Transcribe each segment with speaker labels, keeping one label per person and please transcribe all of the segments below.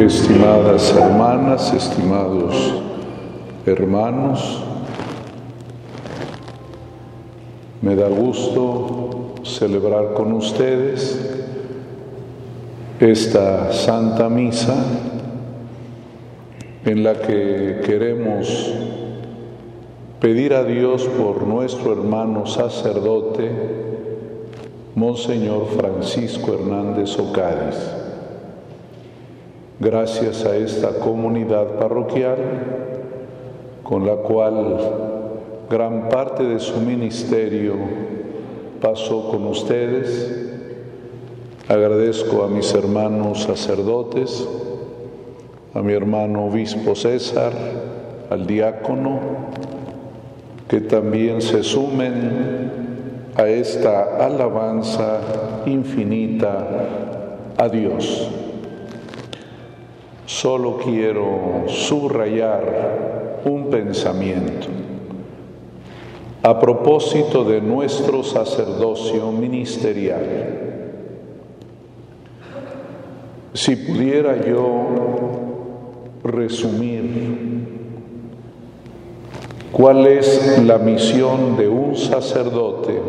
Speaker 1: Estimadas hermanas, estimados hermanos, me da gusto celebrar con ustedes esta Santa Misa en la que queremos pedir a Dios por nuestro hermano sacerdote, Monseñor Francisco Hernández Ocádiz. Gracias a esta comunidad parroquial con la cual gran parte de su ministerio pasó con ustedes, agradezco a mis hermanos sacerdotes, a mi hermano obispo César, al diácono, que también se sumen a esta alabanza infinita a Dios. Solo quiero subrayar un pensamiento a propósito de nuestro sacerdocio ministerial. Si pudiera yo resumir cuál es la misión de un sacerdote,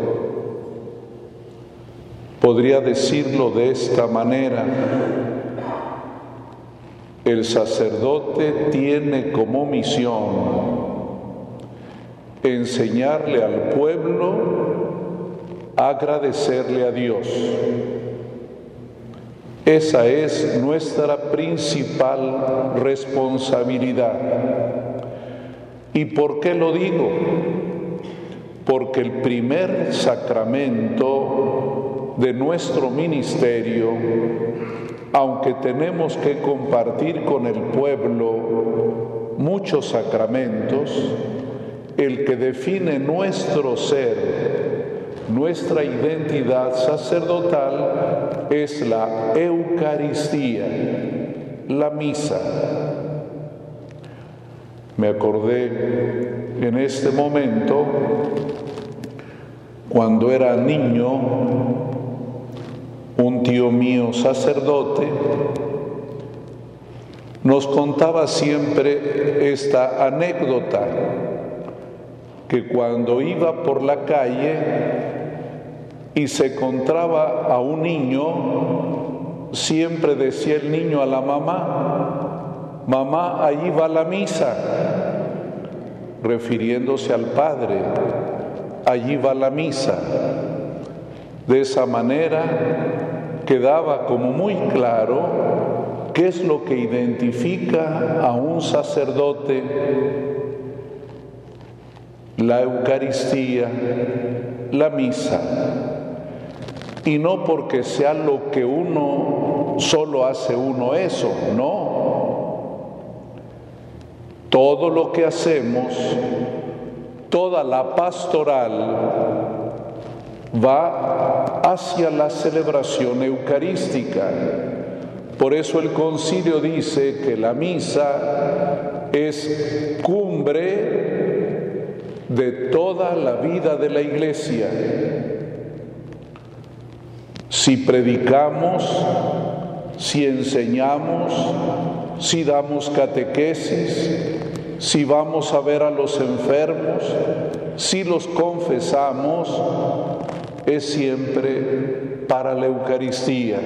Speaker 1: podría decirlo de esta manera. El sacerdote tiene como misión enseñarle al pueblo agradecerle a Dios. Esa es nuestra principal responsabilidad. ¿Y por qué lo digo? Porque el primer sacramento de nuestro ministerio, aunque tenemos que compartir con el pueblo muchos sacramentos, el que define nuestro ser, nuestra identidad sacerdotal, es la Eucaristía, la misa. Me acordé en este momento, cuando era niño, un tío mío sacerdote nos contaba siempre esta anécdota que cuando iba por la calle y se encontraba a un niño, siempre decía el niño a la mamá, mamá, allí va la misa, refiriéndose al Padre, allí va la misa. De esa manera quedaba como muy claro qué es lo que identifica a un sacerdote la Eucaristía, la misa. Y no porque sea lo que uno, solo hace uno eso, no. Todo lo que hacemos, toda la pastoral va hacia la celebración eucarística. Por eso el concilio dice que la misa es cumbre de toda la vida de la iglesia. Si predicamos, si enseñamos, si damos catequesis, si vamos a ver a los enfermos, si los confesamos, es siempre para la Eucaristía,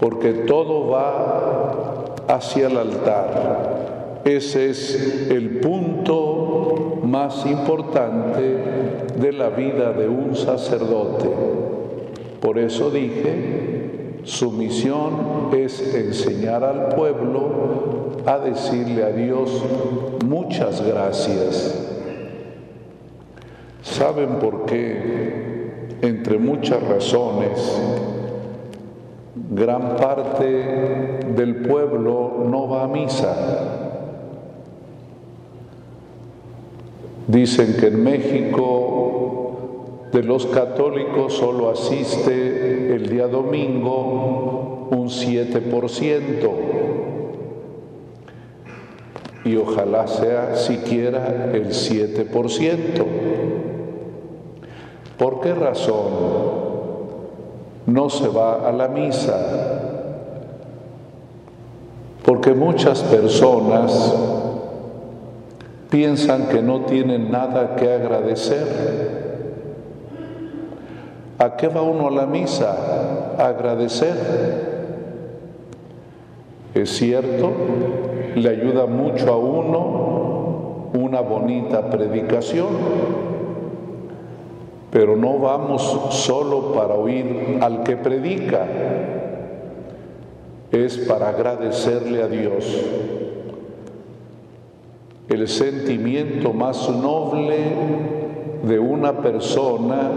Speaker 1: porque todo va hacia el altar. Ese es el punto más importante de la vida de un sacerdote. Por eso dije, su misión es enseñar al pueblo a decirle a Dios muchas gracias. ¿Saben por qué? Entre muchas razones, gran parte del pueblo no va a misa Dicen que en México de los católicos solo asiste el día domingo un 7%. Y ojalá sea siquiera el 7%. ¿Por qué razón no se va a la misa? Porque muchas personas piensan que no tienen nada que agradecer. ¿A qué va uno a la misa? Agradecer. Es cierto, le ayuda mucho a uno una bonita predicación, pero no vamos solo para oír al que predica, es para agradecerle a Dios. El sentimiento más noble de una persona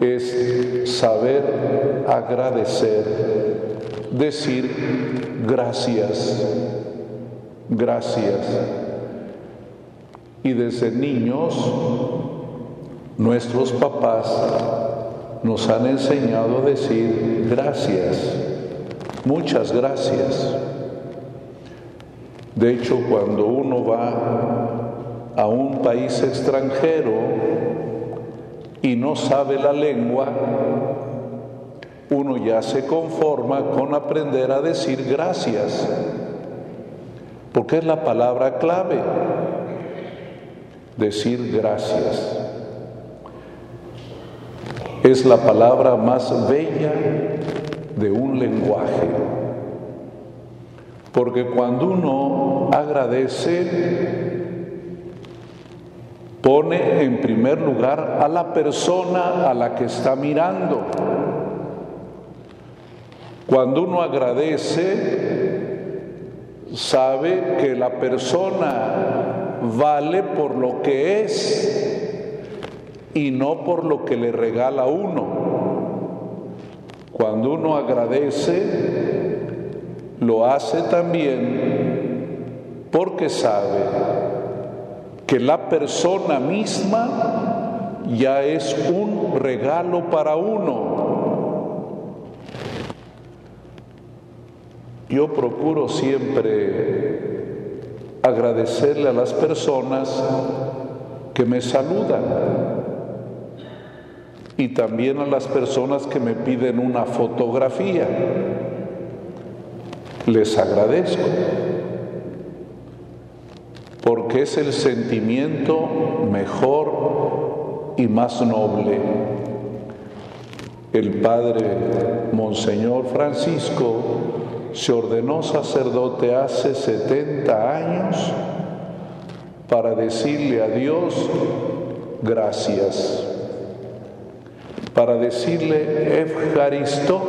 Speaker 1: es saber agradecer, decir gracias, gracias. Y desde niños, nuestros papás nos han enseñado a decir gracias, muchas gracias. De hecho, cuando uno va a un país extranjero y no sabe la lengua, uno ya se conforma con aprender a decir gracias, porque es la palabra clave, decir gracias. Es la palabra más bella de un lenguaje. Porque cuando uno agradece, pone en primer lugar a la persona a la que está mirando. Cuando uno agradece, sabe que la persona vale por lo que es y no por lo que le regala uno. Cuando uno agradece, lo hace también porque sabe que la persona misma ya es un regalo para uno. Yo procuro siempre agradecerle a las personas que me saludan y también a las personas que me piden una fotografía les agradezco, porque es el sentimiento mejor y más noble. El padre Monseñor Francisco se ordenó sacerdote hace 70 años para decirle a Dios gracias, para decirle Evharisto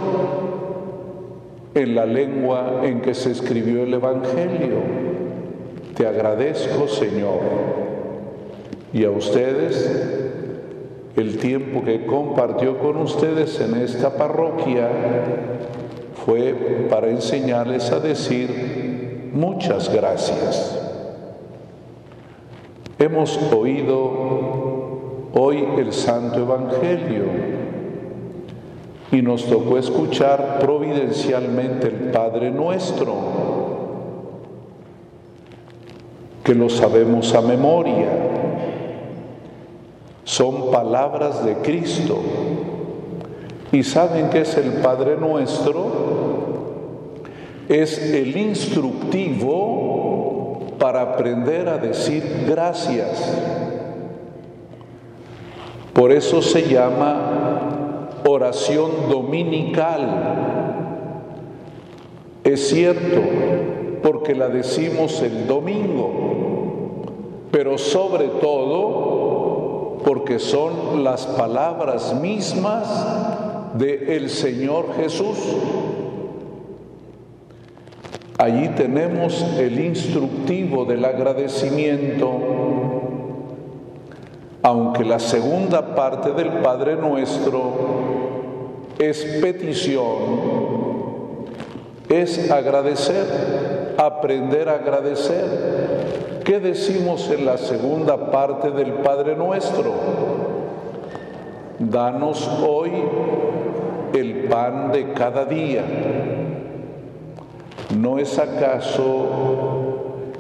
Speaker 1: en la lengua en que se escribió el Evangelio. Te agradezco, Señor. Y a ustedes, el tiempo que compartió con ustedes en esta parroquia fue para enseñarles a decir muchas gracias. Hemos oído hoy el Santo Evangelio y nos tocó escuchar providencialmente el Padre nuestro, que lo sabemos a memoria. Son palabras de Cristo. ¿Y saben qué es el Padre nuestro? Es el instructivo para aprender a decir gracias. Por eso se llama oración dominical. Es cierto, porque la decimos el domingo, pero sobre todo porque son las palabras mismas de el Señor Jesús. Allí tenemos el instructivo del agradecimiento, aunque la segunda parte del Padre Nuestro es petición, es agradecer, aprender a agradecer. ¿Qué decimos en la segunda parte del Padre Nuestro? Danos hoy el pan de cada día. ¿No es acaso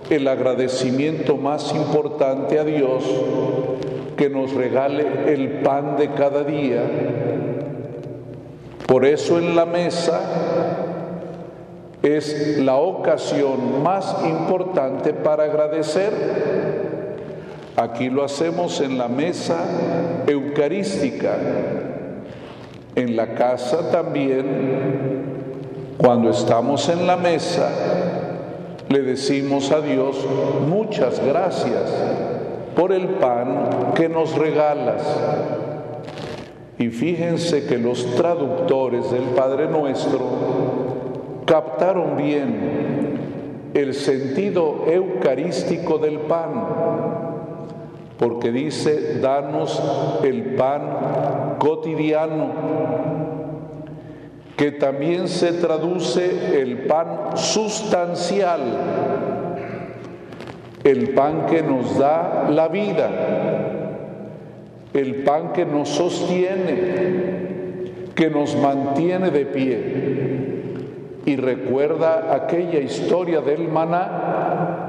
Speaker 1: el agradecimiento más importante a Dios que nos regale el pan de cada día? Por eso en la mesa es la ocasión más importante para agradecer. Aquí lo hacemos en la mesa eucarística, en la casa también, cuando estamos en la mesa, le decimos a Dios muchas gracias por el pan que nos regalas. Y fíjense que los traductores del Padre Nuestro captaron bien el sentido eucarístico del pan, porque dice, danos el pan cotidiano, que también se traduce el pan sustancial, el pan que nos da la vida, el pan que nos sostiene, que nos mantiene de pie. Y recuerda aquella historia del maná,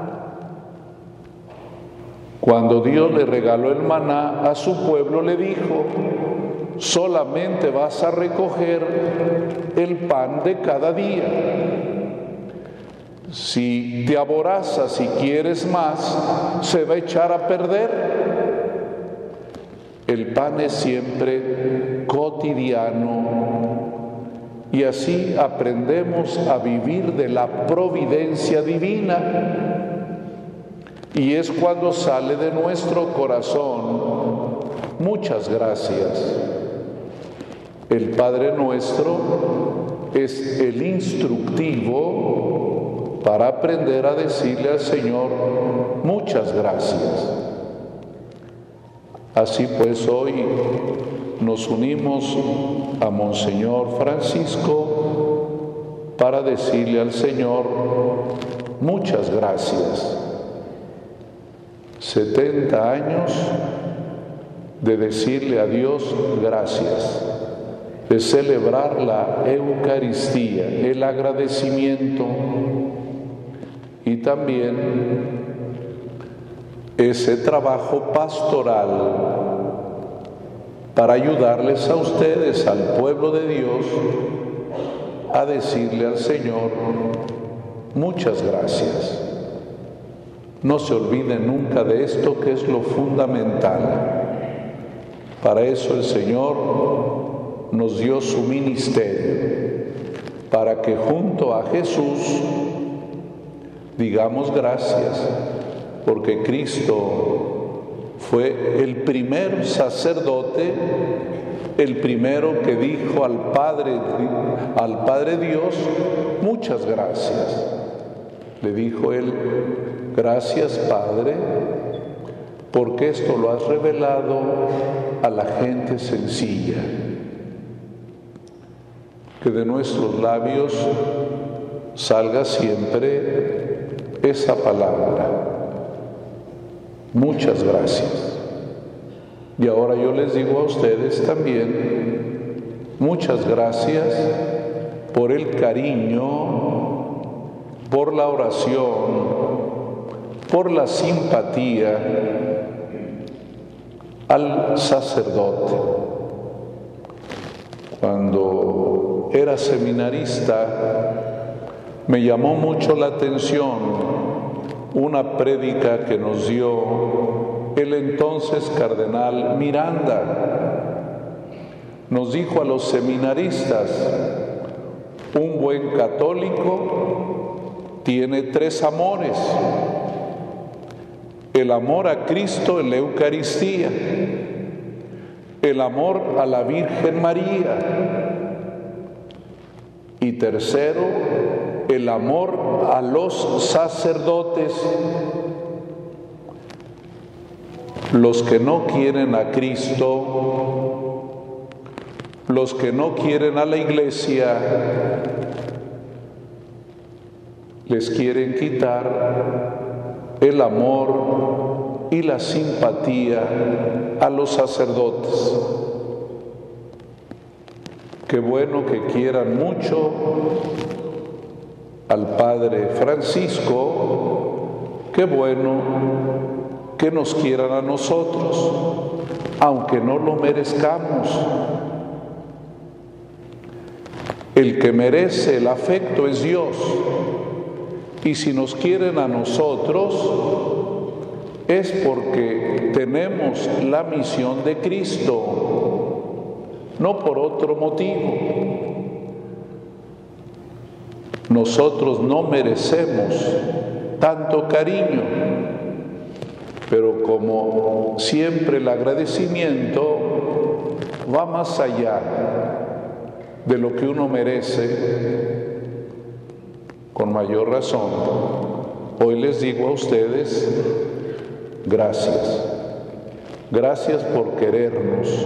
Speaker 1: cuando Dios le regaló el maná a su pueblo, le dijo, solamente vas a recoger el pan de cada día. Si te aborazas y quieres más, se va a echar a perder. El pan es siempre cotidiano y así aprendemos a vivir de la providencia divina. Y es cuando sale de nuestro corazón, muchas gracias. El Padre nuestro es el instructivo para aprender a decirle al Señor muchas gracias. Así pues hoy nos unimos a Monseñor Francisco para decirle al Señor muchas gracias. 70 años de decirle a Dios gracias, de celebrar la Eucaristía, el agradecimiento y también ese trabajo pastoral para ayudarles a ustedes, al pueblo de Dios, a decirle al Señor, muchas gracias. No se olviden nunca de esto que es lo fundamental. Para eso el Señor nos dio su ministerio, para que junto a Jesús digamos gracias, porque Cristo fue el primer sacerdote, el primero que dijo al Padre, al Padre Dios, muchas gracias. Le dijo él, gracias Padre, porque esto lo has revelado a la gente sencilla. Que de nuestros labios salga siempre esa palabra. Muchas gracias. Y ahora yo les digo a ustedes también, muchas gracias por el cariño, por la oración, por la simpatía al sacerdote. Cuando era seminarista, me llamó mucho la atención una prédica que nos dio el entonces cardenal Miranda. Nos dijo a los seminaristas, un buen católico tiene tres amores. El amor a Cristo en la Eucaristía, el amor a la Virgen María y tercero, el amor a los sacerdotes, los que no quieren a Cristo, los que no quieren a la iglesia, les quieren quitar el amor y la simpatía a los sacerdotes. Qué bueno que quieran mucho al Padre Francisco, qué bueno que nos quieran a nosotros, aunque no lo merezcamos. El que merece el afecto es Dios. Y si nos quieren a nosotros, es porque tenemos la misión de Cristo, no por otro motivo. Nosotros no merecemos tanto cariño, pero como siempre el agradecimiento va más allá de lo que uno merece, con mayor razón, hoy les digo a ustedes, gracias. Gracias por querernos.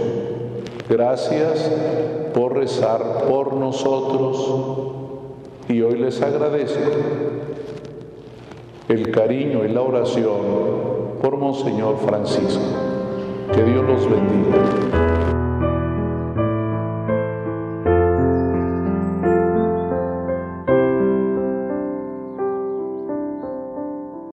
Speaker 1: Gracias por rezar por nosotros. Y hoy les agradezco el cariño y la oración por Monseñor Francisco. Que Dios los bendiga.